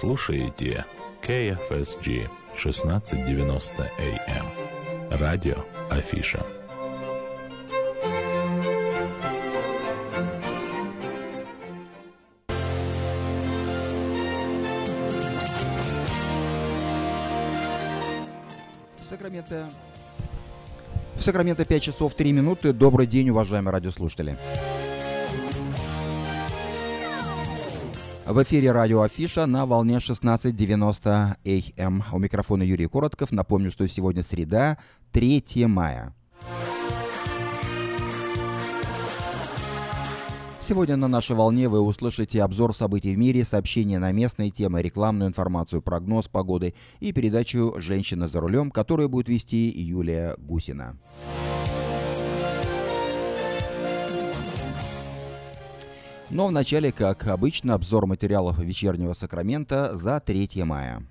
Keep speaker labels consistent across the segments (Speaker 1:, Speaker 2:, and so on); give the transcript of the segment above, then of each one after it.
Speaker 1: Слушаете KFSG 1690 AM. Радио Афиша.
Speaker 2: Сакраменто. В Сакраменто 5 часов 3 минуты. Добрый день, уважаемые радиослушатели. В эфире радио Афиша на волне 16.90 АМ. У микрофона Юрий Коротков. Напомню, что сегодня среда, 3 мая. Сегодня на нашей волне вы услышите обзор событий в мире, сообщения на местные темы, рекламную информацию, прогноз погоды и передачу «Женщина за рулем», которую будет вести Юлия Гусина. Но вначале, как обычно, обзор материалов вечернего Сакрамента за 3 мая.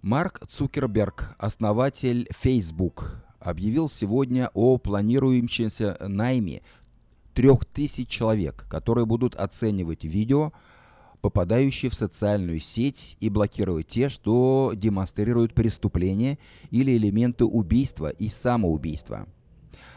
Speaker 2: Марк Цукерберг, основатель Facebook, объявил сегодня о планирующемся найме 3000 человек, которые будут оценивать видео, попадающие в социальную сеть и блокировать те, что демонстрируют преступления или элементы убийства и самоубийства.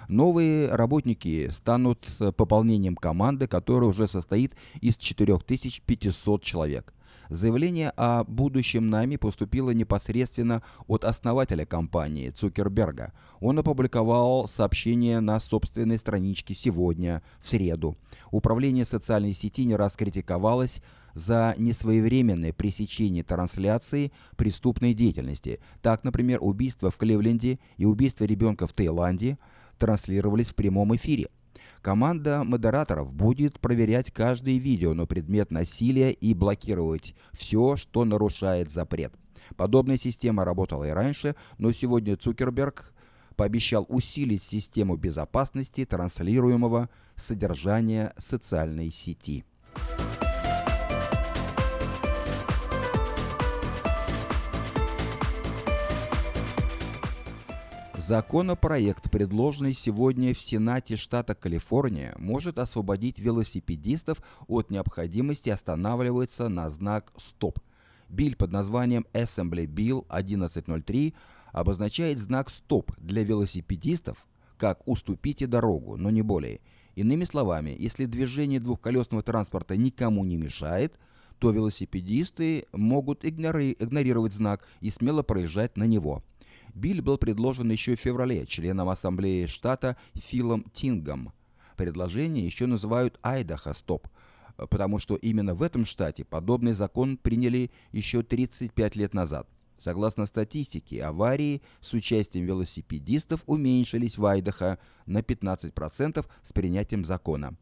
Speaker 2: Новые работники станут пополнением команды, которая уже состоит из 4500 человек – Заявление о будущем нами поступило непосредственно от основателя компании Цукерберга. Он опубликовал сообщение на собственной страничке сегодня, в среду. Управление социальной сети не раз критиковалось за несвоевременное пресечение трансляции преступной деятельности. Так, например, убийство в Кливленде и убийство ребенка в Таиланде транслировались в прямом эфире. Команда модераторов будет проверять каждое видео на предмет насилия и блокировать все, что нарушает запрет. Подобная система работала и раньше, но сегодня Цукерберг пообещал усилить систему безопасности транслируемого содержания социальной сети. Законопроект, предложенный сегодня в Сенате штата Калифорния, может освободить велосипедистов от необходимости останавливаться на знак «Стоп». Биль под названием Assembly Bill 1103 обозначает знак «Стоп» для велосипедистов как «уступите дорогу», но не более. Иными словами, если движение двухколесного транспорта никому не мешает, то велосипедисты могут игнорировать знак и смело проезжать на него – Биль был предложен еще в феврале членом Ассамблеи штата Филом Тингом. Предложение еще называют Айдахо Стоп, потому что именно в этом штате подобный закон приняли еще 35 лет назад. Согласно статистике, аварии с участием велосипедистов уменьшились в Айдахо на 15% с принятием закона.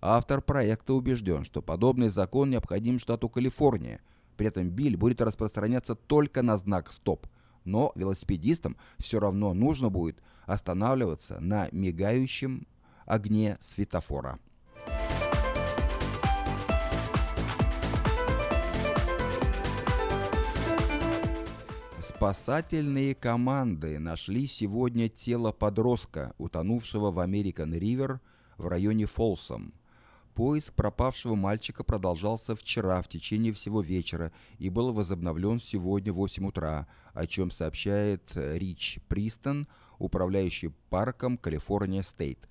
Speaker 2: Автор проекта убежден, что подобный закон необходим штату Калифорния. При этом биль будет распространяться только на знак «Стоп», но велосипедистам все равно нужно будет останавливаться на мигающем огне светофора. Спасательные команды нашли сегодня тело подростка, утонувшего в Американ Ривер в районе Фолсом. Поиск пропавшего мальчика продолжался вчера в течение всего вечера и был возобновлен сегодня в 8 утра, о чем сообщает Рич Пристон, управляющий парком Калифорния Стейт.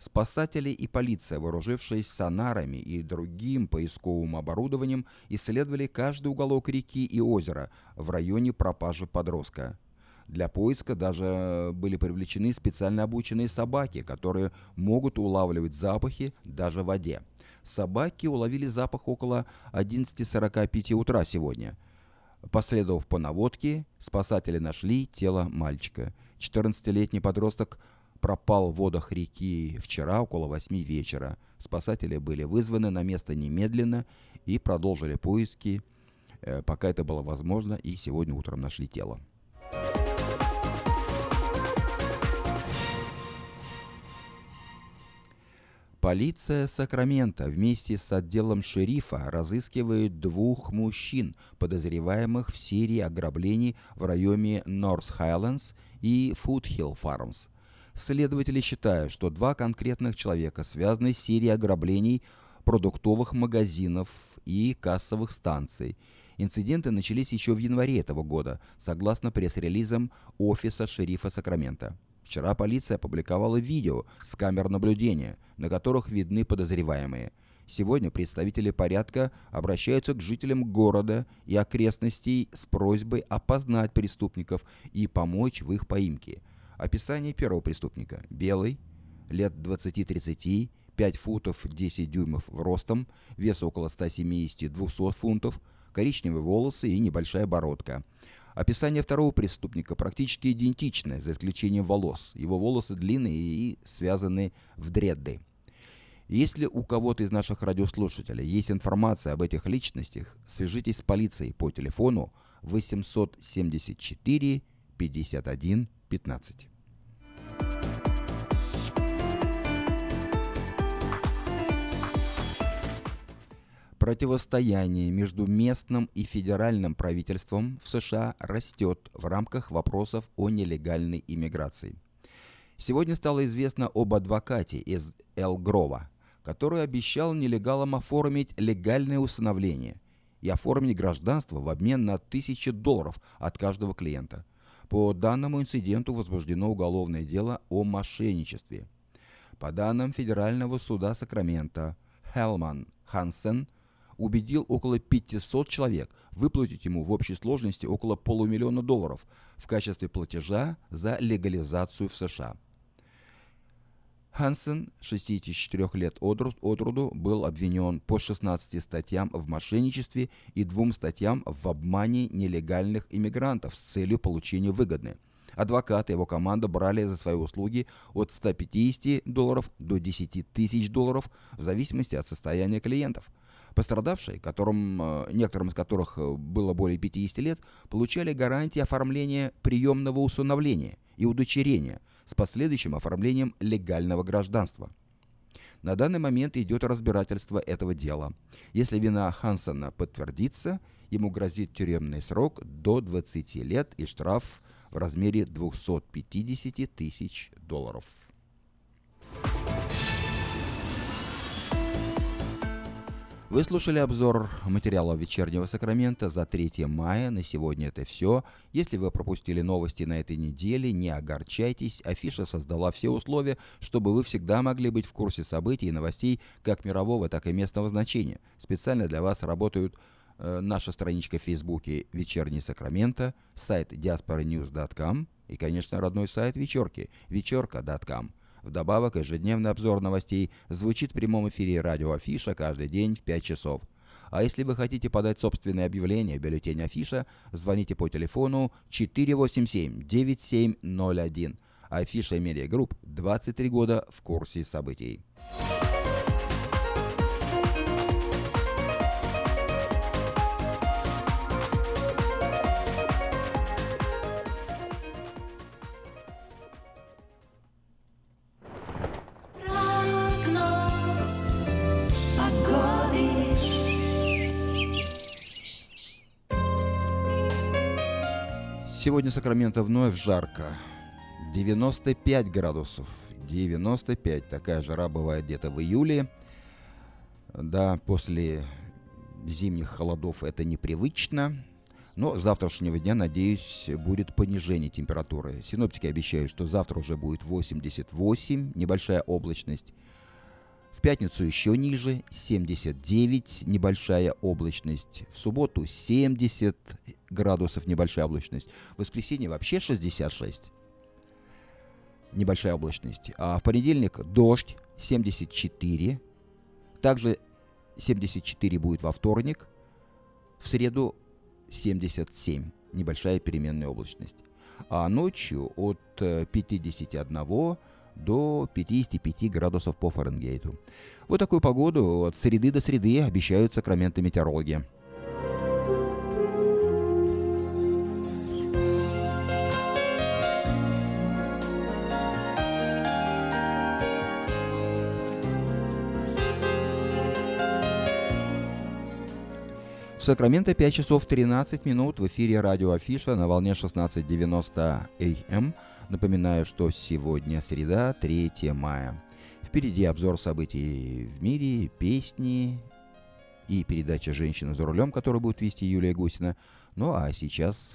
Speaker 2: Спасатели и полиция, вооружившись сонарами и другим поисковым оборудованием, исследовали каждый уголок реки и озера в районе пропажи подростка. Для поиска даже были привлечены специально обученные собаки, которые могут улавливать запахи даже в воде. Собаки уловили запах около 11.45 утра сегодня. Последовав по наводке, спасатели нашли тело мальчика. 14-летний подросток пропал в водах реки вчера около 8 вечера. Спасатели были вызваны на место немедленно и продолжили поиски, э, пока это было возможно, и сегодня утром нашли тело. Полиция Сакрамента вместе с отделом шерифа разыскивает двух мужчин, подозреваемых в серии ограблений в районе Норс Хайлендс и Фудхилл Фармс. Следователи считают, что два конкретных человека связаны с серией ограблений продуктовых магазинов и кассовых станций. Инциденты начались еще в январе этого года, согласно пресс-релизам офиса шерифа Сакрамента. Вчера полиция опубликовала видео с камер наблюдения, на которых видны подозреваемые. Сегодня представители порядка обращаются к жителям города и окрестностей с просьбой опознать преступников и помочь в их поимке. Описание первого преступника. Белый, лет 20-30, 5 футов 10 дюймов в ростом, вес около 170-200 фунтов, коричневые волосы и небольшая бородка. Описание второго преступника практически идентичное, за исключением волос. Его волосы длинные и связаны в дредды. Если у кого-то из наших радиослушателей есть информация об этих личностях, свяжитесь с полицией по телефону 874 51 15. Противостояние между местным и федеральным правительством в США растет в рамках вопросов о нелегальной иммиграции. Сегодня стало известно об адвокате из Эл-Грова, который обещал нелегалам оформить легальное усыновление и оформить гражданство в обмен на тысячи долларов от каждого клиента. По данному инциденту возбуждено уголовное дело о мошенничестве. По данным Федерального суда Сакрамента, Хелман Хансен – убедил около 500 человек выплатить ему в общей сложности около полумиллиона долларов в качестве платежа за легализацию в США. Хансен, 64 лет от роду, был обвинен по 16 статьям в мошенничестве и двум статьям в обмане нелегальных иммигрантов с целью получения выгоды. Адвокаты и его команда брали за свои услуги от 150 долларов до 10 тысяч долларов в зависимости от состояния клиентов – Пострадавшие, которым, э, некоторым из которых э, было более 50 лет, получали гарантии оформления приемного усыновления и удочерения с последующим оформлением легального гражданства. На данный момент идет разбирательство этого дела. Если вина Хансона подтвердится, ему грозит тюремный срок до 20 лет и штраф в размере 250 тысяч долларов. Вы слушали обзор материала вечернего Сакрамента за 3 мая. На сегодня это все. Если вы пропустили новости на этой неделе, не огорчайтесь. Афиша создала все условия, чтобы вы всегда могли быть в курсе событий и новостей как мирового, так и местного значения. Специально для вас работают э, наша страничка в Фейсбуке «Вечерний Сакраменто», сайт diasporanews.com и, конечно, родной сайт вечерки – вечерка.com. Вдобавок, ежедневный обзор новостей звучит в прямом эфире радио Афиша каждый день в 5 часов. А если вы хотите подать собственное объявление бюллетень Афиша, звоните по телефону 487-9701. Афиша Media Group 23 года в курсе событий. Сегодня Сакраменто вновь жарко. 95 градусов. 95. Такая жара бывает где-то в июле. Да, после зимних холодов это непривычно. Но с завтрашнего дня, надеюсь, будет понижение температуры. Синоптики обещают, что завтра уже будет 88, небольшая облачность. Пятницу еще ниже, 79, небольшая облачность. В субботу 70 градусов, небольшая облачность. В воскресенье вообще 66, небольшая облачность. А в понедельник дождь, 74. Также 74 будет во вторник. В среду 77, небольшая переменная облачность. А ночью от 51 э, до 55 градусов по Фаренгейту. Вот такую погоду от среды до среды обещают сакраменты метеорологи. В Сакраменто 5 часов 13 минут в эфире радио Афиша на волне 16.90 АМ. Напоминаю, что сегодня среда, 3 мая. Впереди обзор событий в мире, песни и передача «Женщина за рулем», которую будет вести Юлия Гусина. Ну а сейчас...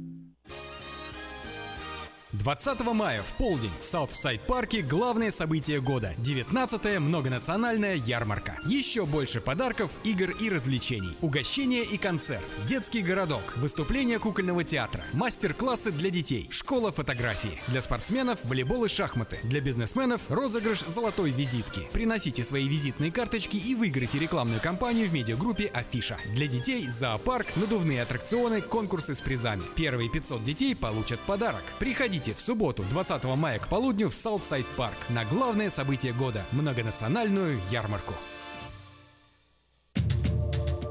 Speaker 3: 20 мая в полдень в Саутсайд-парке главное событие года – 19-я многонациональная ярмарка. Еще больше подарков, игр и развлечений. Угощение и концерт, детский городок, выступление кукольного театра, мастер-классы для детей, школа фотографии. Для спортсменов – волейбол и шахматы. Для бизнесменов – розыгрыш золотой визитки. Приносите свои визитные карточки и выиграйте рекламную кампанию в медиагруппе Афиша. Для детей – зоопарк, надувные аттракционы, конкурсы с призами. Первые 500 детей получат подарок. Приходите Приходите в субботу, 20 мая к полудню в Саутсайд Парк на главное событие года – многонациональную ярмарку.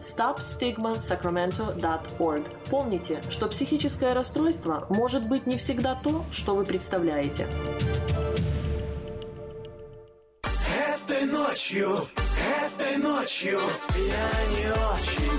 Speaker 4: stopstigmasacramento.org. Помните, что психическое расстройство может быть не всегда то, что вы представляете.
Speaker 5: Этой ночью, этой ночью я не очень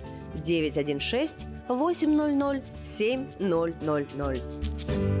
Speaker 6: 916 800 7000.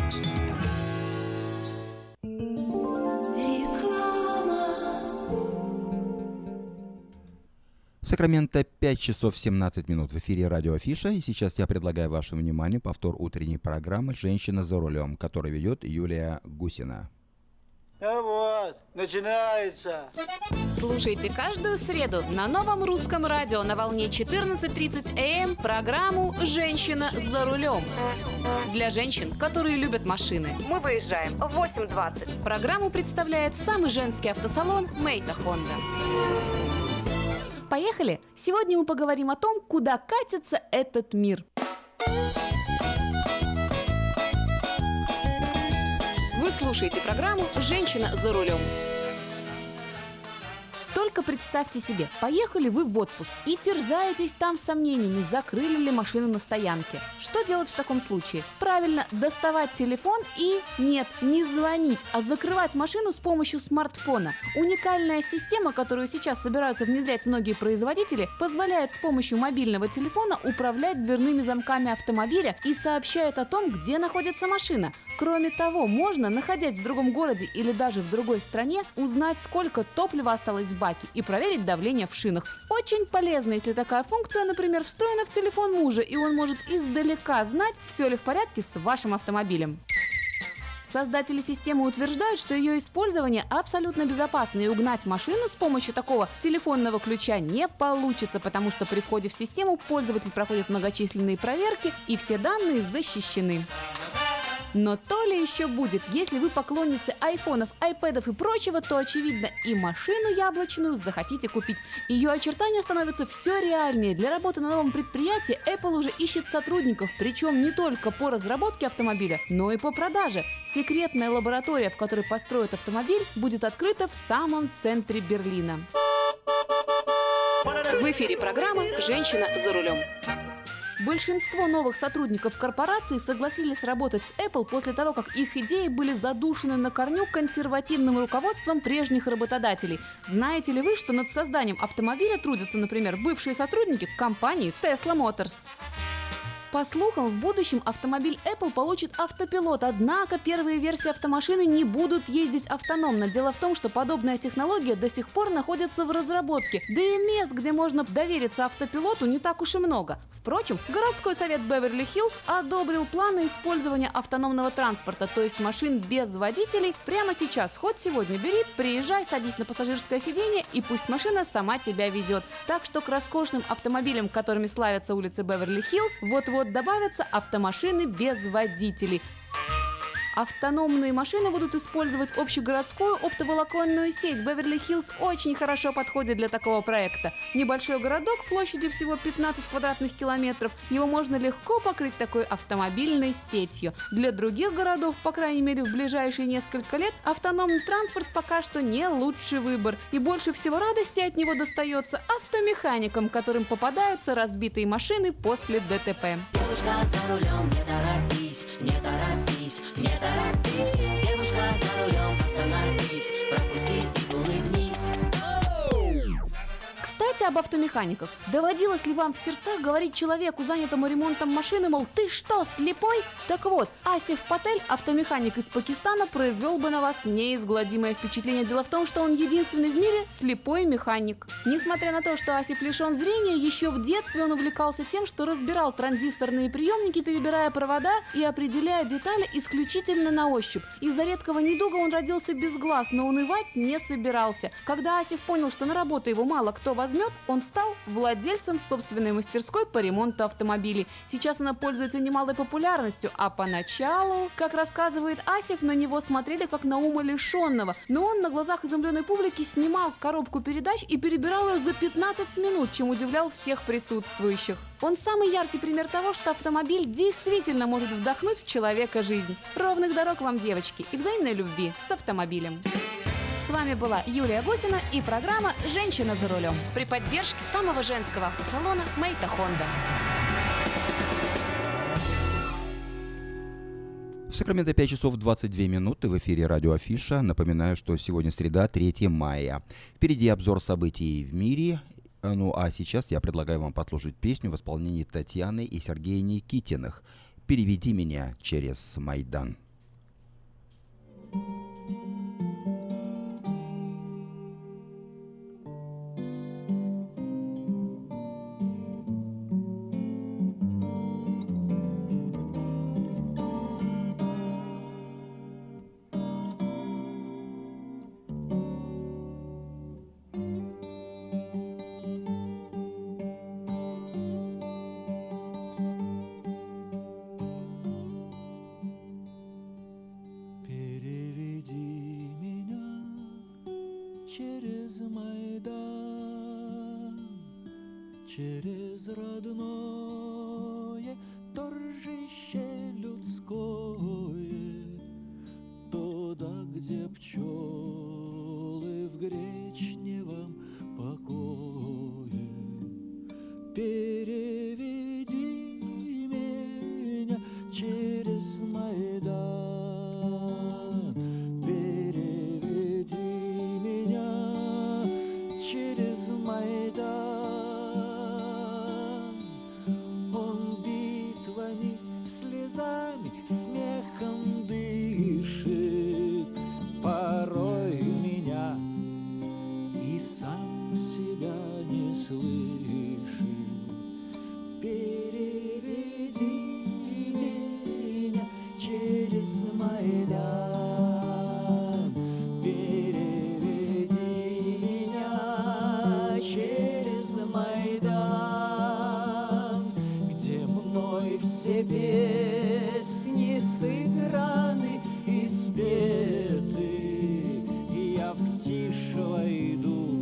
Speaker 2: Сакраменто 5 часов 17 минут в эфире радио Афиша. И сейчас я предлагаю вашему вниманию повтор утренней программы «Женщина за рулем», которую ведет Юлия Гусина.
Speaker 7: А вот, начинается.
Speaker 8: Слушайте каждую среду на новом русском радио на волне 14.30 АМ программу «Женщина за рулем». Для женщин, которые любят машины. Мы выезжаем в 8.20. Программу представляет самый женский автосалон «Мейта Хонда». Поехали! Сегодня мы поговорим о том, куда катится этот мир. Вы слушаете программу «Женщина за рулем». Только представьте себе, поехали вы в отпуск и терзаетесь там сомнениями, закрыли ли машину на стоянке. Что делать в таком случае? Правильно, доставать телефон и, нет, не звонить, а закрывать машину с помощью смартфона. Уникальная система, которую сейчас собираются внедрять многие производители, позволяет с помощью мобильного телефона управлять дверными замками автомобиля и сообщает о том, где находится машина. Кроме того, можно, находясь в другом городе или даже в другой стране, узнать, сколько топлива осталось в баке и проверить давление в шинах. Очень полезно, если такая функция, например, встроена в телефон мужа, и он может издалека знать, все ли в порядке с вашим автомобилем. Создатели системы утверждают, что ее использование абсолютно безопасно и угнать машину с помощью такого телефонного ключа не получится, потому что при входе в систему пользователь проходит многочисленные проверки и все данные защищены. Но то ли еще будет, если вы поклонницы айфонов, айпэдов и прочего, то очевидно и машину яблочную захотите купить. Ее очертания становятся все реальнее. Для работы на новом предприятии Apple уже ищет сотрудников, причем не только по разработке автомобиля, но и по продаже. Секретная лаборатория, в которой построят автомобиль, будет открыта в самом центре Берлина. В эфире программа «Женщина за рулем». Большинство новых сотрудников корпорации согласились работать с Apple после того, как их идеи были задушены на корню консервативным руководством прежних работодателей. Знаете ли вы, что над созданием автомобиля трудятся, например, бывшие сотрудники компании Tesla Motors? По слухам, в будущем автомобиль Apple получит автопилот, однако первые версии автомашины не будут ездить автономно. Дело в том, что подобная технология до сих пор находится в разработке, да и мест, где можно довериться автопилоту, не так уж и много. Впрочем, городской совет Беверли-Хиллз одобрил планы использования автономного транспорта, то есть машин без водителей, прямо сейчас. Хоть сегодня бери, приезжай, садись на пассажирское сиденье и пусть машина сама тебя везет. Так что к роскошным автомобилям, которыми славятся улицы Беверли-Хиллз, вот-вот добавятся автомашины без водителей. Автономные машины будут использовать общегородскую оптоволоконную сеть. Беверли-Хиллз очень хорошо подходит для такого проекта. Небольшой городок площадью всего 15 квадратных километров. Его можно легко покрыть такой автомобильной сетью. Для других городов, по крайней мере в ближайшие несколько лет, автономный транспорт пока что не лучший выбор. И больше всего радости от него достается автомеханикам, которым попадаются разбитые машины после ДТП. Девушка за рулем, не торопись, не не торопись Девушка за рулем, остановись кстати, об автомеханиках. Доводилось ли вам в сердцах говорить человеку, занятому ремонтом машины, мол, ты что, слепой? Так вот, Асиф Патель, автомеханик из Пакистана, произвел бы на вас неизгладимое впечатление. Дело в том, что он единственный в мире слепой механик. Несмотря на то, что Асиф лишен зрения, еще в детстве он увлекался тем, что разбирал транзисторные приемники, перебирая провода и определяя детали исключительно на ощупь. Из-за редкого недуга он родился без глаз, но унывать не собирался. Когда Асиф понял, что на работу его мало кто возьмет, возьмет, он стал владельцем собственной мастерской по ремонту автомобилей. Сейчас она пользуется немалой популярностью, а поначалу, как рассказывает Асев, на него смотрели как на ума лишенного. Но он на глазах изумленной публики снимал коробку передач и перебирал ее за 15 минут, чем удивлял всех присутствующих. Он самый яркий пример того, что автомобиль действительно может вдохнуть в человека жизнь. Ровных дорог вам, девочки, и взаимной любви с автомобилем. С вами была Юлия Гусина и программа «Женщина за рулем» при поддержке самого женского автосалона «Мейта Хонда».
Speaker 2: В Сакраменто 5 часов 22 минуты в эфире радио Афиша. Напоминаю, что сегодня среда, 3 мая. Впереди обзор событий в мире. Ну а сейчас я предлагаю вам послушать песню в исполнении Татьяны и Сергея Никитиных «Переведи меня через Майдан».
Speaker 9: Все песни сыграны и спеты, и я в тишь войду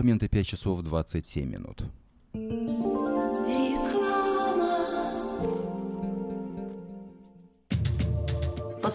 Speaker 2: Сакраменто 5 часов 27 минут.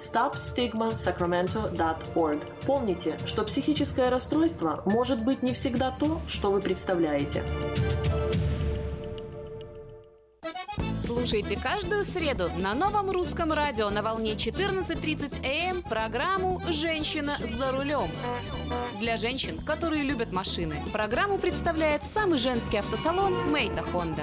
Speaker 4: stopstigmasacramento.org. Помните, что психическое расстройство может быть не всегда то, что вы представляете.
Speaker 8: Слушайте каждую среду на новом русском радио на волне 14.30 АМ программу «Женщина за рулем». Для женщин, которые любят машины, программу представляет самый женский автосалон «Мейта Хонда».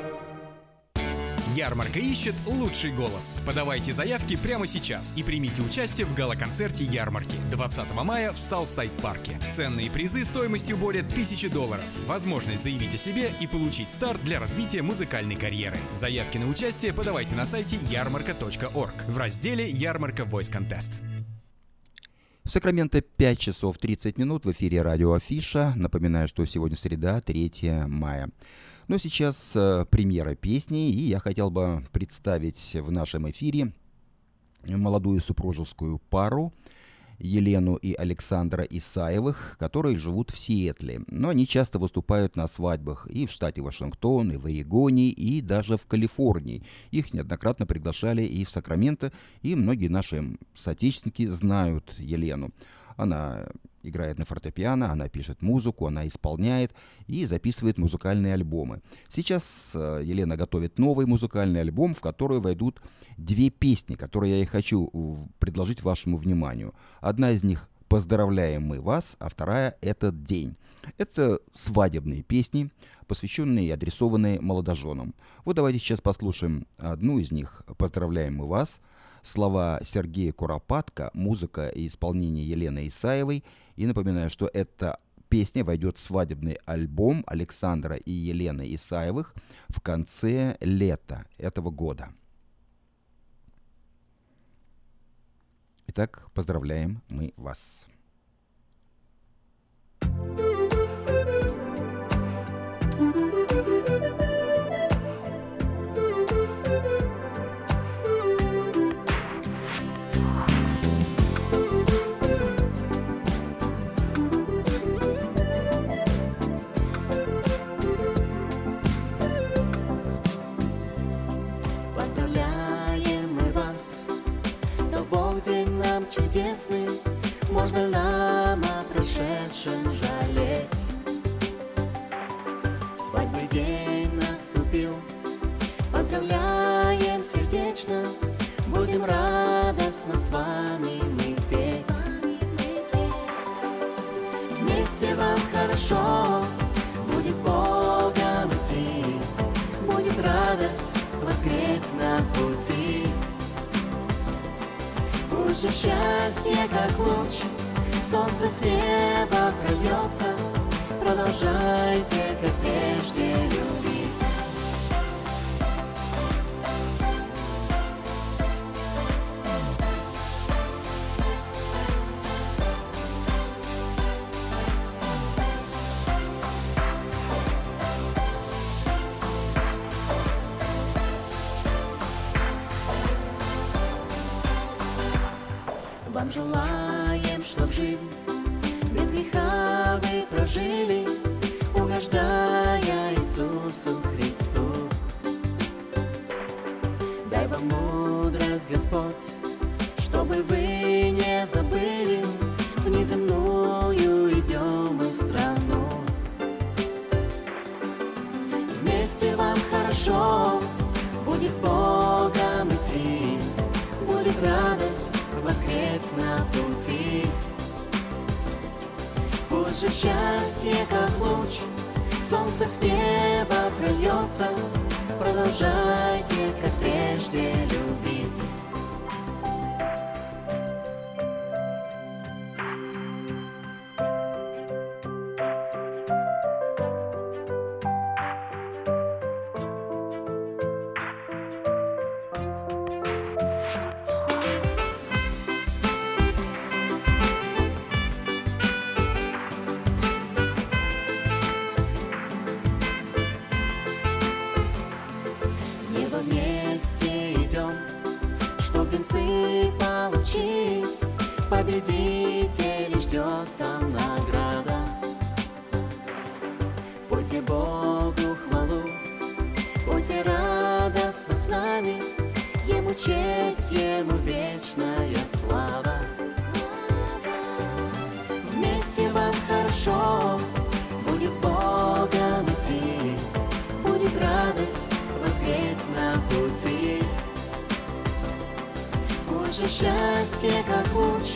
Speaker 3: Ярмарка ищет лучший голос. Подавайте заявки прямо сейчас и примите участие в гала-концерте ярмарки 20 мая в Саутсайд парке. Ценные призы стоимостью более 1000 долларов. Возможность заявить о себе и получить старт для развития музыкальной карьеры. Заявки на участие подавайте на сайте ярмарка.org в разделе «Ярмарка Voice Contest».
Speaker 2: В Сакраменто 5 часов 30 минут в эфире радио Афиша. Напоминаю, что сегодня среда, 3 мая. Но сейчас э, премьера песни, и я хотел бы представить в нашем эфире молодую супружескую пару Елену и Александра Исаевых, которые живут в Сиэтле. Но они часто выступают на свадьбах и в штате Вашингтон, и в Орегоне, и даже в Калифорнии. Их неоднократно приглашали и в Сакраменто, и многие наши соотечественники знают Елену. Она играет на фортепиано, она пишет музыку, она исполняет и записывает музыкальные альбомы. Сейчас э, Елена готовит новый музыкальный альбом, в который войдут две песни, которые я и хочу предложить вашему вниманию. Одна из них «Поздравляем мы вас», а вторая «Этот день». Это свадебные песни, посвященные и адресованные молодоженам. Вот давайте сейчас послушаем одну из них «Поздравляем мы вас», слова Сергея Куропатка, музыка и исполнение Елены Исаевой. И напоминаю, что эта песня войдет в свадебный альбом Александра и Елены Исаевых в конце лета этого года. Итак, поздравляем мы вас.
Speaker 10: Чудесный Можно нам о прошедшем жалеть. Свадьбы день наступил. Поздравляем сердечно. Будем радостно с вами мы петь. Вместе вам хорошо. Будет с Богом идти. Будет радость воскреть на пути Же счастье, как луч, солнце с неба прольется, Продолжайте, как прежде, любить. Вам желаем, чтоб жизнь без греха вы прожили, угождая Иисусу Христу. Дай вам мудрость, Господь, чтобы вы не забыли, в неземную идем мы страну. Вместе вам хорошо, будет с Богом идти, будет радость воскреть на пути. Пусть же счастье, как луч, солнце с неба прольется, продолжайте, как прежде, пути. Пусть же счастье, как луч,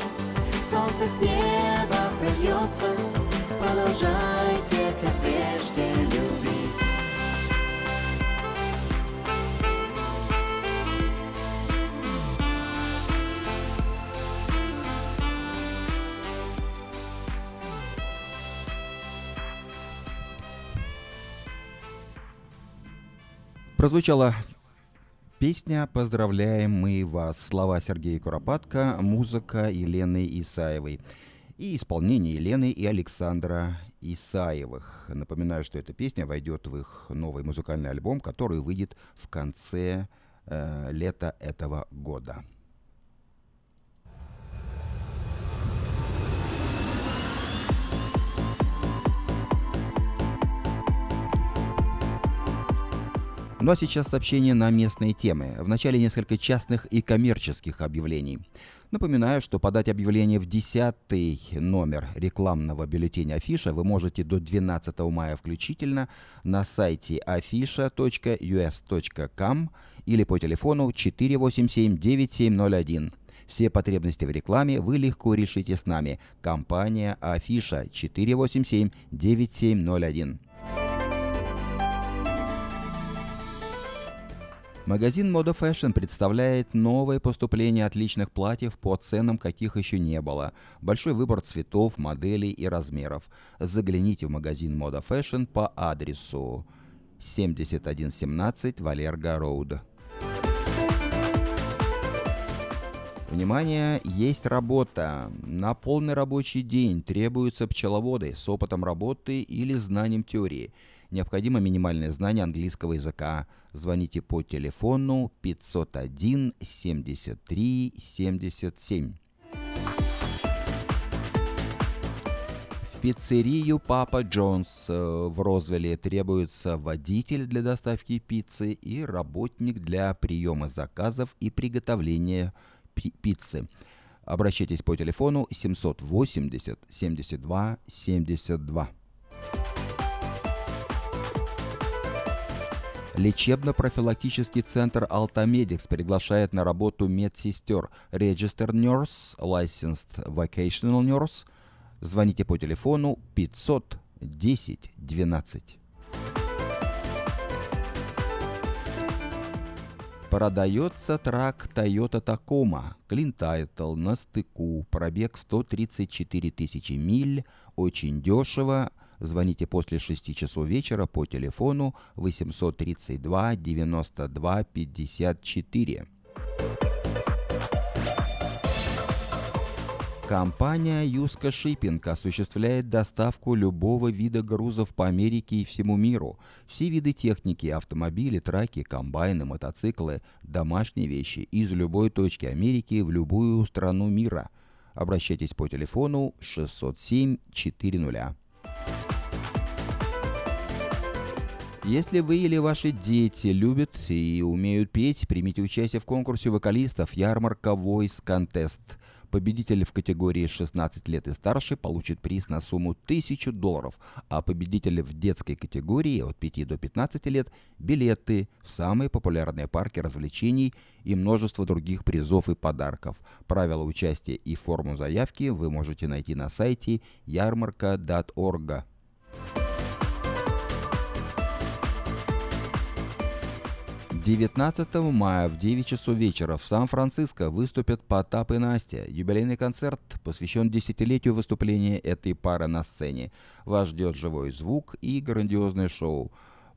Speaker 10: солнце с неба прольется, продолжайте, как прежде, любить.
Speaker 2: Прозвучала песня «Поздравляем мы вас». Слова Сергея Куропатко, музыка Елены Исаевой. И исполнение Елены и Александра Исаевых. Напоминаю, что эта песня войдет в их новый музыкальный альбом, который выйдет в конце э, лета этого года. Ну а сейчас сообщение на местные темы. В начале несколько частных и коммерческих объявлений. Напоминаю, что подать объявление в 10 номер рекламного бюллетеня Афиша вы можете до 12 мая включительно на сайте afisha.us.com или по телефону 487-9701. Все потребности в рекламе вы легко решите с нами. Компания Афиша 487-9701. Магазин Мода Fashion представляет новое поступление отличных платьев по ценам, каких еще не было. Большой выбор цветов, моделей и размеров. Загляните в магазин Мода Fashion по адресу 7117 Валерго Роуд. Внимание, есть работа. На полный рабочий день требуются пчеловоды с опытом работы или знанием теории. Необходимо минимальное знание английского языка. Звоните по телефону 501 73 77. В пиццерию Папа Джонс э, в Розвилле требуется водитель для доставки пиццы и работник для приема заказов и приготовления пи- пиццы. Обращайтесь по телефону 780 72 72. Лечебно-профилактический центр «Алтамедикс» приглашает на работу медсестер Registered Nurse, Licensed Vocational Nurse. Звоните по телефону 500 10 12. Продается трак Toyota Tacoma, Clean Title, на стыку, пробег 134 тысячи миль, очень дешево. Звоните после 6 часов вечера по телефону 832 92 54. Компания Юска Шиппинг осуществляет доставку любого вида грузов по Америке и всему миру. Все виды техники, автомобили, траки, комбайны, мотоциклы, домашние вещи из любой точки Америки в любую страну мира. Обращайтесь по телефону 607 400. Если вы или ваши дети любят и умеют петь, примите участие в конкурсе вокалистов «Ярмарка Voice Contest». Победитель в категории 16 лет и старше получит приз на сумму 1000 долларов, а победитель в детской категории от 5 до 15 лет – билеты в самые популярные парки развлечений и множество других призов и подарков. Правила участия и форму заявки вы можете найти на сайте ярмарка.org. 19 мая в 9 часов вечера в Сан-Франциско выступят Потап и Настя. Юбилейный концерт посвящен десятилетию выступления этой пары на сцене. Вас ждет живой звук и грандиозное шоу.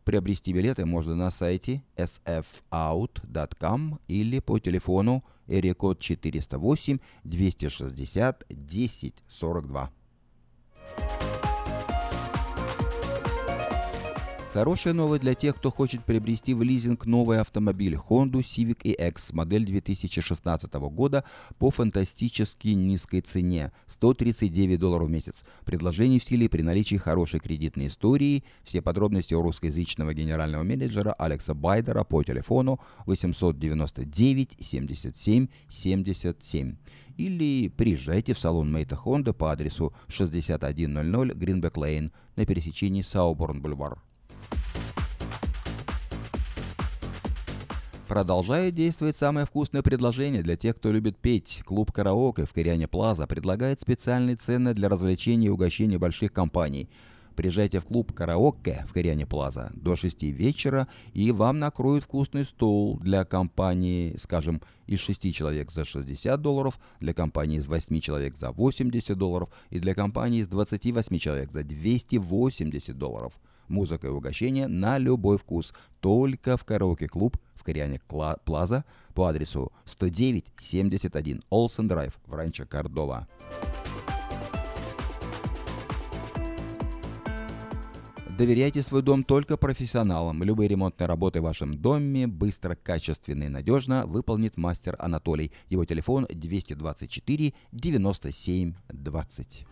Speaker 2: Приобрести билеты можно на сайте sfout.com или по телефону эрикод 408 260 1042. Хорошая новость для тех, кто хочет приобрести в лизинг новый автомобиль Honda Civic EX модель 2016 года по фантастически низкой цене – 139 долларов в месяц. Предложение в силе при наличии хорошей кредитной истории. Все подробности у русскоязычного генерального менеджера Алекса Байдера по телефону 899 77 77 или приезжайте в салон Мейта Honda по адресу 6100 Гринбек Лейн на пересечении Сауборн-Бульвар. Продолжает действовать самое вкусное предложение для тех, кто любит петь. Клуб «Караоке» в Кориане Плаза предлагает специальные цены для развлечений и угощений больших компаний. Приезжайте в клуб «Караоке» в Кориане Плаза до 6 вечера, и вам накроют вкусный стол для компании, скажем, из 6 человек за 60 долларов, для компании из 8 человек за 80 долларов и для компании из 28 человек за 280 долларов. Музыка и угощение на любой вкус, только в караоке-клуб в Кориане Плаза по адресу 109-71 Олсен Драйв в Ранчо Кордова. Доверяйте свой дом только профессионалам. Любые ремонтные работы в вашем доме быстро, качественно и надежно выполнит мастер Анатолий. Его телефон 224 97 20.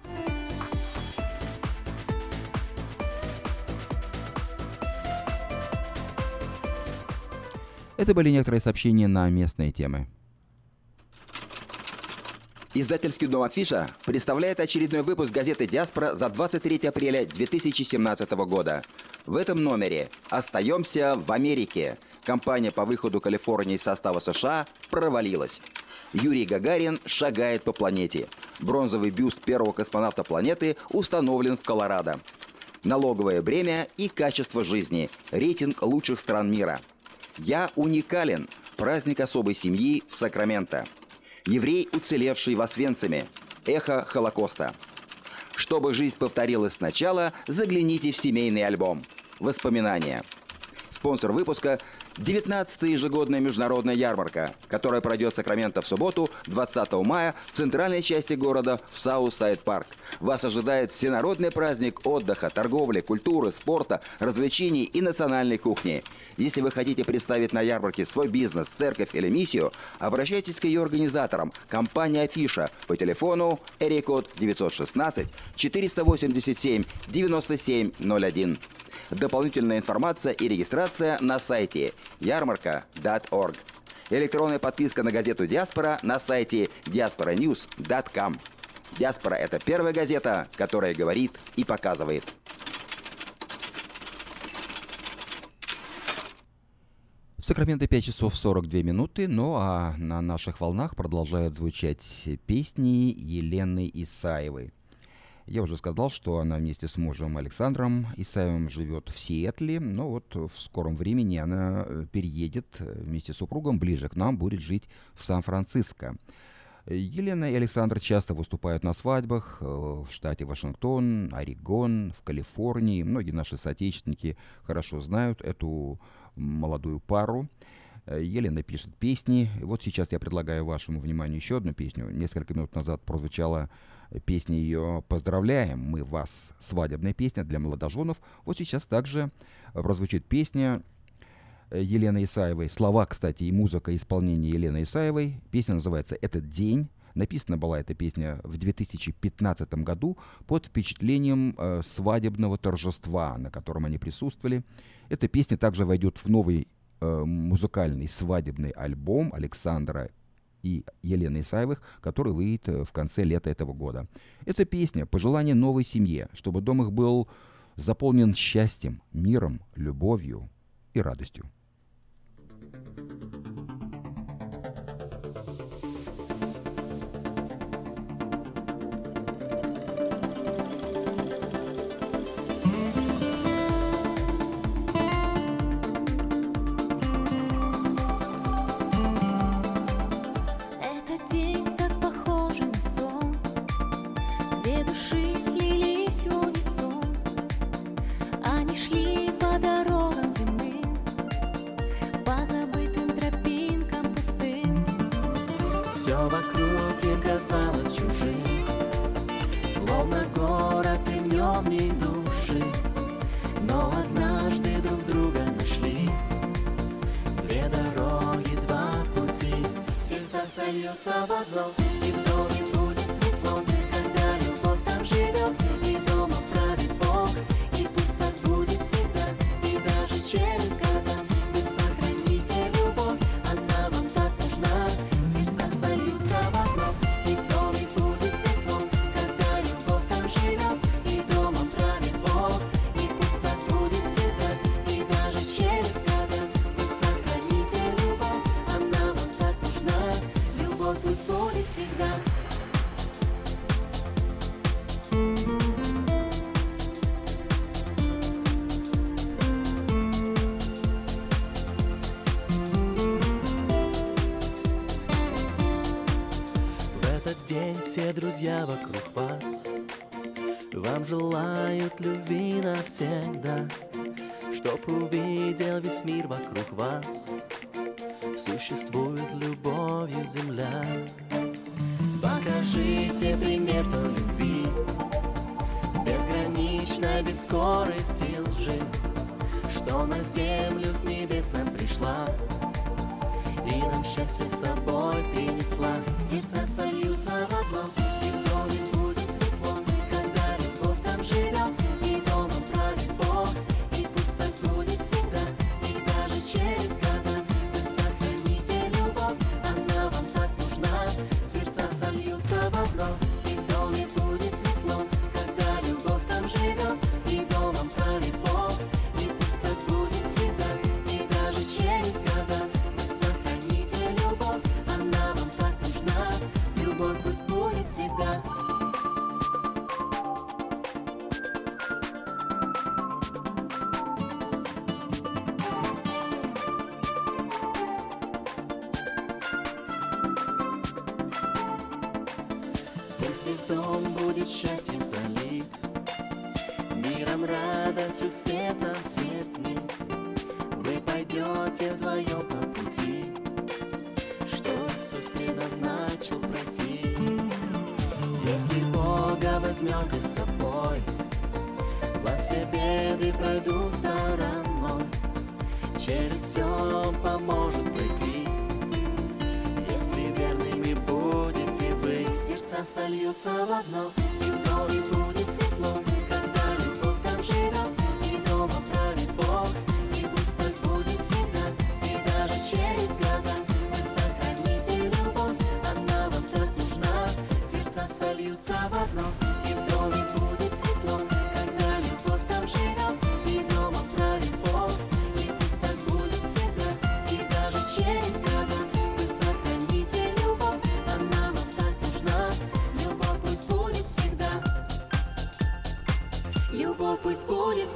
Speaker 2: Это были некоторые сообщения на местные темы.
Speaker 11: Издательский дом Афиша представляет очередной выпуск газеты «Диаспора» за 23 апреля 2017 года. В этом номере «Остаемся в Америке». Компания по выходу Калифорнии из состава США провалилась. Юрий Гагарин шагает по планете. Бронзовый бюст первого космонавта планеты установлен в Колорадо. Налоговое бремя и качество жизни. Рейтинг лучших стран мира – «Я уникален» – праздник особой семьи в Сакраменто. Еврей, уцелевший в Освенциме. Эхо Холокоста. Чтобы жизнь повторилась сначала, загляните в семейный альбом. Воспоминания. Спонсор выпуска 19-я ежегодная международная ярмарка, которая пройдет в Сакраменто в субботу, 20 мая, в центральной части города, в Саусайд Парк. Вас ожидает всенародный праздник отдыха, торговли, культуры, спорта, развлечений и национальной кухни. Если вы хотите представить на ярмарке свой бизнес, церковь или миссию, обращайтесь к ее организаторам, компания Афиша, по телефону Эрикод 916 487 9701. Дополнительная информация и регистрация на сайте ярмарка.org. Электронная подписка на газету «Диаспора» на сайте diasporanews.com. «Диаспора» — это первая газета, которая говорит и показывает.
Speaker 2: В Сакраменто 5 часов 42 минуты, ну а на наших волнах продолжают звучать песни Елены Исаевой. Я уже сказал, что она вместе с мужем Александром Исаевым живет в Сиэтле, но вот в скором времени она э, переедет э, вместе с супругом ближе к нам, будет жить в Сан-Франциско. Елена и Александр часто выступают на свадьбах э, в штате Вашингтон, Орегон, в Калифорнии. Многие наши соотечественники хорошо знают эту молодую пару. Елена пишет песни. Вот сейчас я предлагаю вашему вниманию еще одну песню. Несколько минут назад прозвучала песня ее «Поздравляем мы вас» свадебная песня для молодоженов. Вот сейчас также прозвучит песня Елены Исаевой. Слова, кстати, и музыка исполнения Елены Исаевой. Песня называется «Этот день». Написана была эта песня в 2015 году под впечатлением э, свадебного торжества, на котором они присутствовали. Эта песня также войдет в новый э, музыкальный свадебный альбом Александра и Елены Исаевых, который выйдет э, в конце лета этого года. Эта песня – пожелание новой семье, чтобы дом их был заполнен счастьем, миром, любовью и радостью.
Speaker 10: Этот
Speaker 12: друзья вокруг вас. Вам желают любви навсегда Чтоб увидел весь мир вокруг вас. Существует весь дом будет счастьем залит. Миром, радостью, светом все дни Вы пойдете вдвоем по пути Что Иисус предназначил пройти. Если Бога возьмете с собой Вас все беды пройдут стороной. Через все поможет пройти
Speaker 10: сольются в одно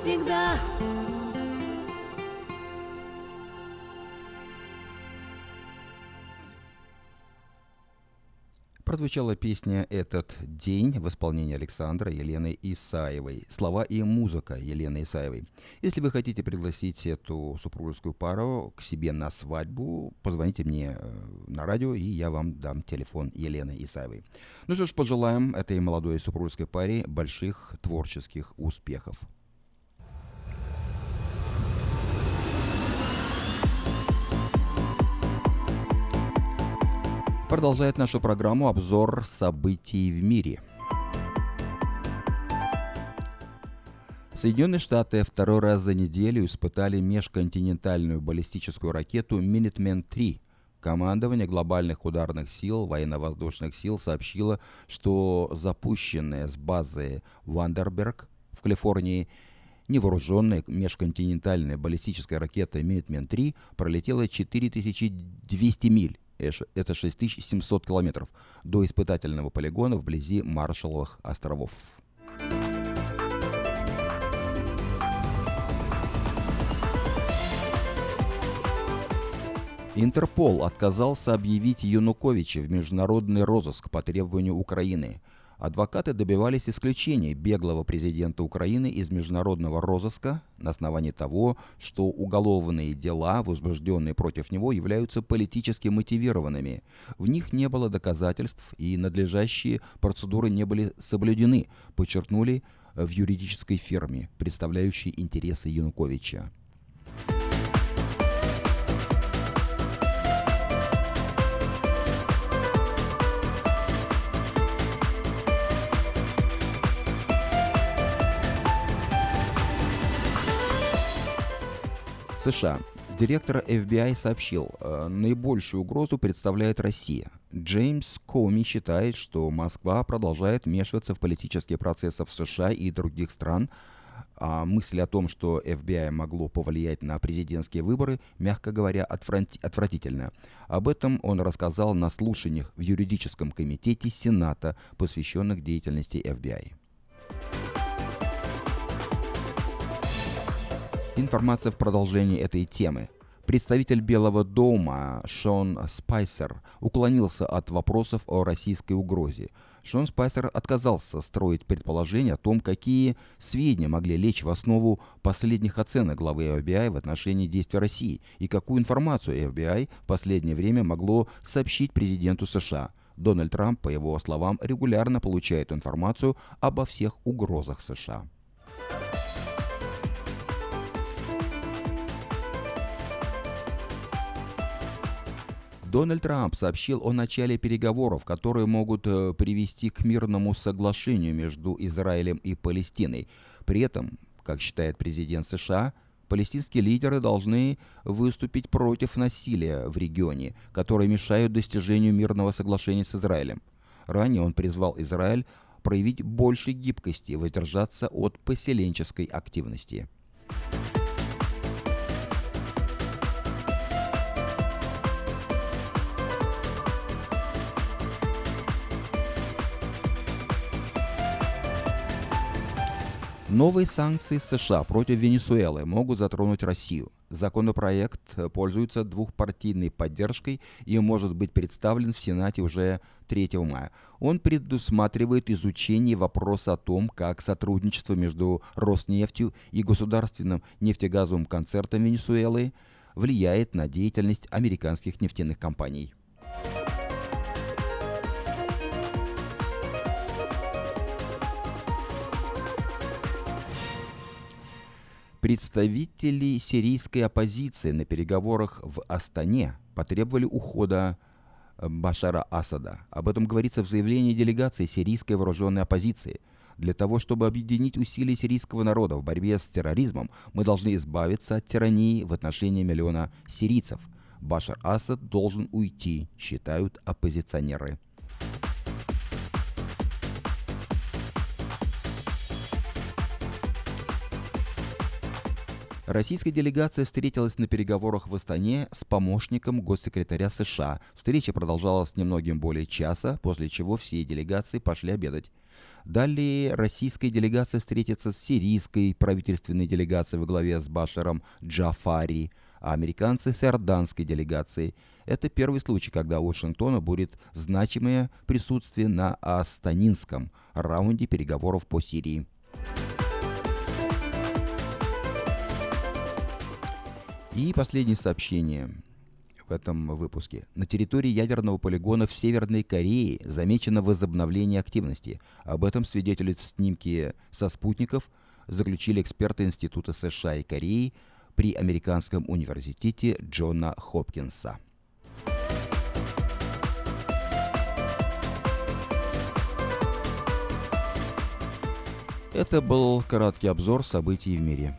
Speaker 10: всегда
Speaker 2: Прозвучала песня «Этот день» в исполнении Александра Елены Исаевой. Слова и музыка Елены Исаевой. Если вы хотите пригласить эту супружескую пару к себе на свадьбу, позвоните мне э, на радио, и я вам дам телефон Елены Исаевой. Ну что ж, пожелаем этой молодой супружеской паре больших творческих успехов. Продолжает нашу программу обзор событий в мире. Соединенные Штаты второй раз за неделю испытали межконтинентальную баллистическую ракету Minuteman-3. Командование глобальных ударных сил военно-воздушных сил сообщило, что запущенная с базы Вандерберг в Калифорнии невооруженная межконтинентальная баллистическая ракета Minuteman-3 пролетела 4200 миль это 6700 километров, до испытательного полигона вблизи Маршалловых островов. Интерпол отказался объявить Януковича в международный розыск по требованию Украины – Адвокаты добивались исключения беглого президента Украины из международного розыска на основании того, что уголовные дела, возбужденные против него, являются политически мотивированными. В них не было доказательств и надлежащие процедуры не были соблюдены, подчеркнули в юридической фирме, представляющей интересы Януковича. США. Директор FBI сообщил, э, наибольшую угрозу представляет Россия. Джеймс Коми считает, что Москва продолжает вмешиваться в политические процессы в США и других стран, а мысль о том, что FBI могло повлиять на президентские выборы, мягко говоря, отвратительна. Об этом он рассказал на слушаниях в юридическом комитете Сената, посвященных деятельности FBI. Информация в продолжении этой темы. Представитель Белого дома Шон Спайсер уклонился от вопросов о российской угрозе. Шон Спайсер отказался строить предположения о том, какие сведения могли лечь в основу последних оценок главы FBI в отношении действий России и какую информацию FBI в последнее время могло сообщить президенту США. Дональд Трамп, по его словам, регулярно получает информацию обо всех угрозах США. Дональд Трамп сообщил о начале переговоров, которые могут э, привести к мирному соглашению между Израилем и Палестиной. При этом, как считает президент США, палестинские лидеры должны выступить против насилия в регионе, которое мешает достижению мирного соглашения с Израилем. Ранее он призвал Израиль проявить больше гибкости и воздержаться от поселенческой активности. Новые санкции США против Венесуэлы могут затронуть Россию. Законопроект пользуется двухпартийной поддержкой и может быть представлен в Сенате уже 3 мая. Он предусматривает изучение вопроса о том, как сотрудничество между Роснефтью и государственным нефтегазовым концертом Венесуэлы влияет на деятельность американских нефтяных компаний. Представители сирийской оппозиции на переговорах в Астане потребовали ухода э, Башара Асада. Об этом говорится в заявлении делегации сирийской вооруженной оппозиции. Для того, чтобы объединить усилия сирийского народа в борьбе с терроризмом, мы должны избавиться от тирании в отношении миллиона сирийцев. Башар Асад должен уйти, считают оппозиционеры. Российская делегация встретилась на переговорах в Астане с помощником госсекретаря США. Встреча продолжалась немногим более часа, после чего все делегации пошли обедать. Далее российская делегация встретится с сирийской правительственной делегацией во главе с Башаром Джафари, а американцы с иорданской делегацией. Это первый случай, когда у Вашингтона будет значимое присутствие на Астанинском раунде переговоров по Сирии. И последнее сообщение в этом выпуске. На территории ядерного полигона в Северной Корее замечено возобновление активности. Об этом свидетельствуют снимки со спутников, заключили эксперты Института США и Кореи при Американском университете Джона Хопкинса.
Speaker 13: Это был короткий обзор событий в мире.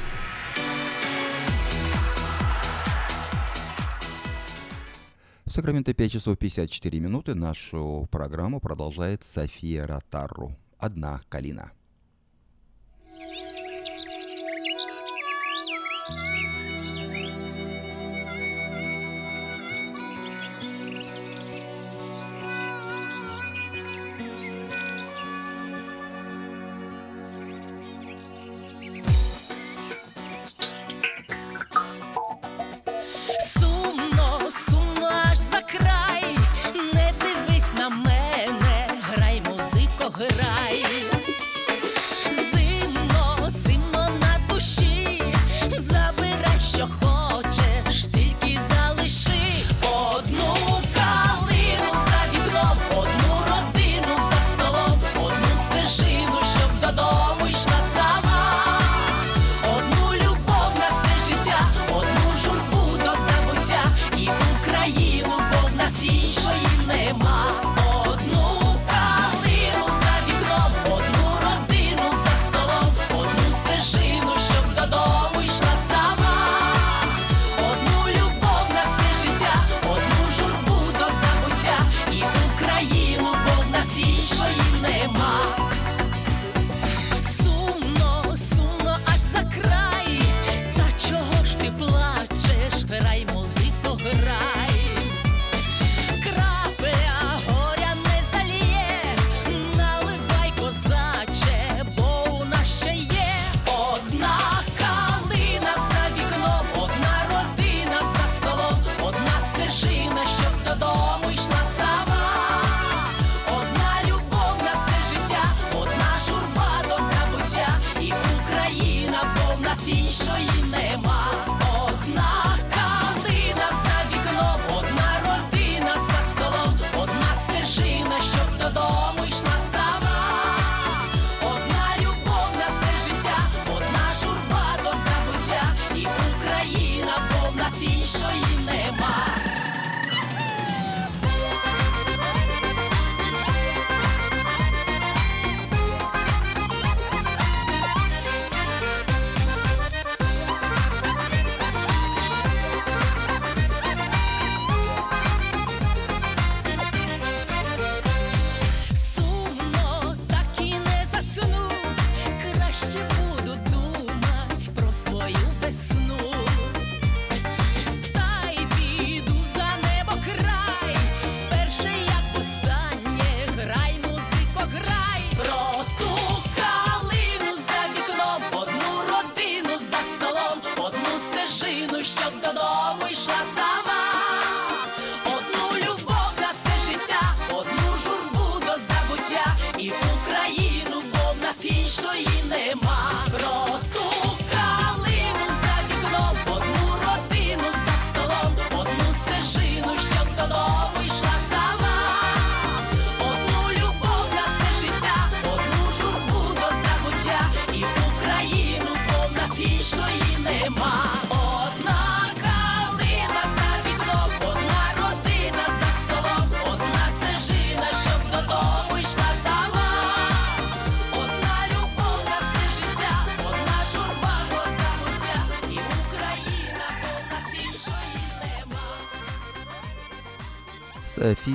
Speaker 13: В Сакраменто 5 часов 54 минуты. Нашу программу продолжает София Ротару. Одна калина.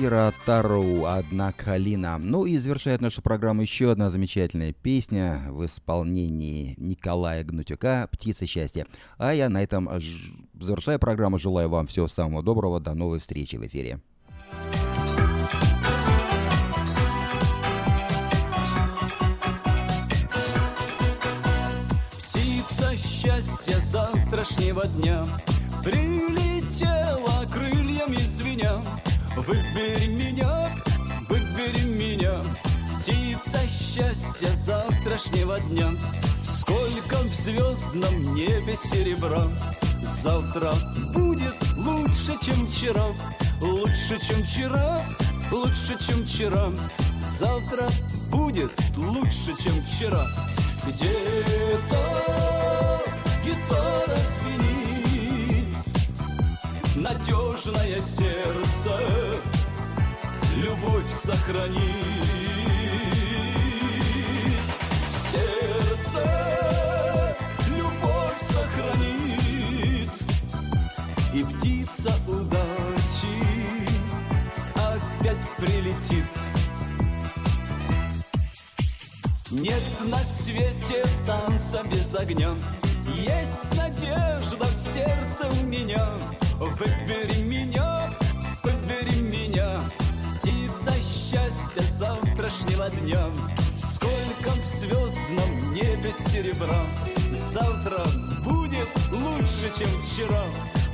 Speaker 13: эфира Тару «Одна калина». Ну и завершает нашу программу еще одна замечательная песня в исполнении Николая Гнутюка «Птица счастья». А я на этом ж... завершаю программу. Желаю вам всего самого доброго. До новой встречи в эфире.
Speaker 14: Птица счастья завтрашнего дня Прилетела крыльями звеня Выбери меня, выбери меня. Птица счастья завтрашнего дня. Сколько в звездном небе серебра. Завтра будет лучше, чем вчера. Лучше, чем вчера, лучше, чем вчера. Завтра будет лучше, чем вчера. Где-то гитара звенит. Надежное сердце любовь сохранит. Сердце любовь сохранит, И птица удачи опять прилетит. Нет на свете танца без огня, Есть надежда в сердце у меня. Выбери меня, выбери меня, Птица счастья завтрашнего дня. Сколько в звездном небе серебра, Завтра будет лучше, чем вчера,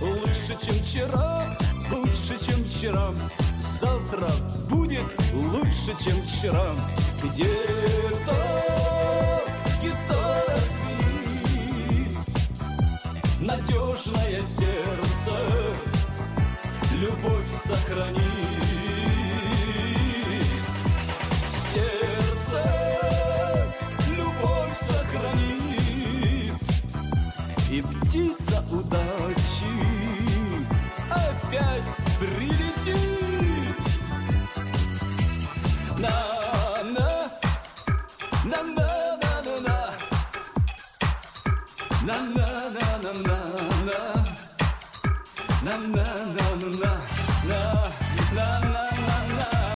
Speaker 14: Лучше, чем вчера, лучше, чем вчера. Завтра будет лучше, чем вчера. Где-то гитара звенит, Надежное сердце. Любовь сохранит. Сердце. Любовь сохранит, И птица удачи опять прилетит. На-на, на-на-на-на-на, na na na na na na na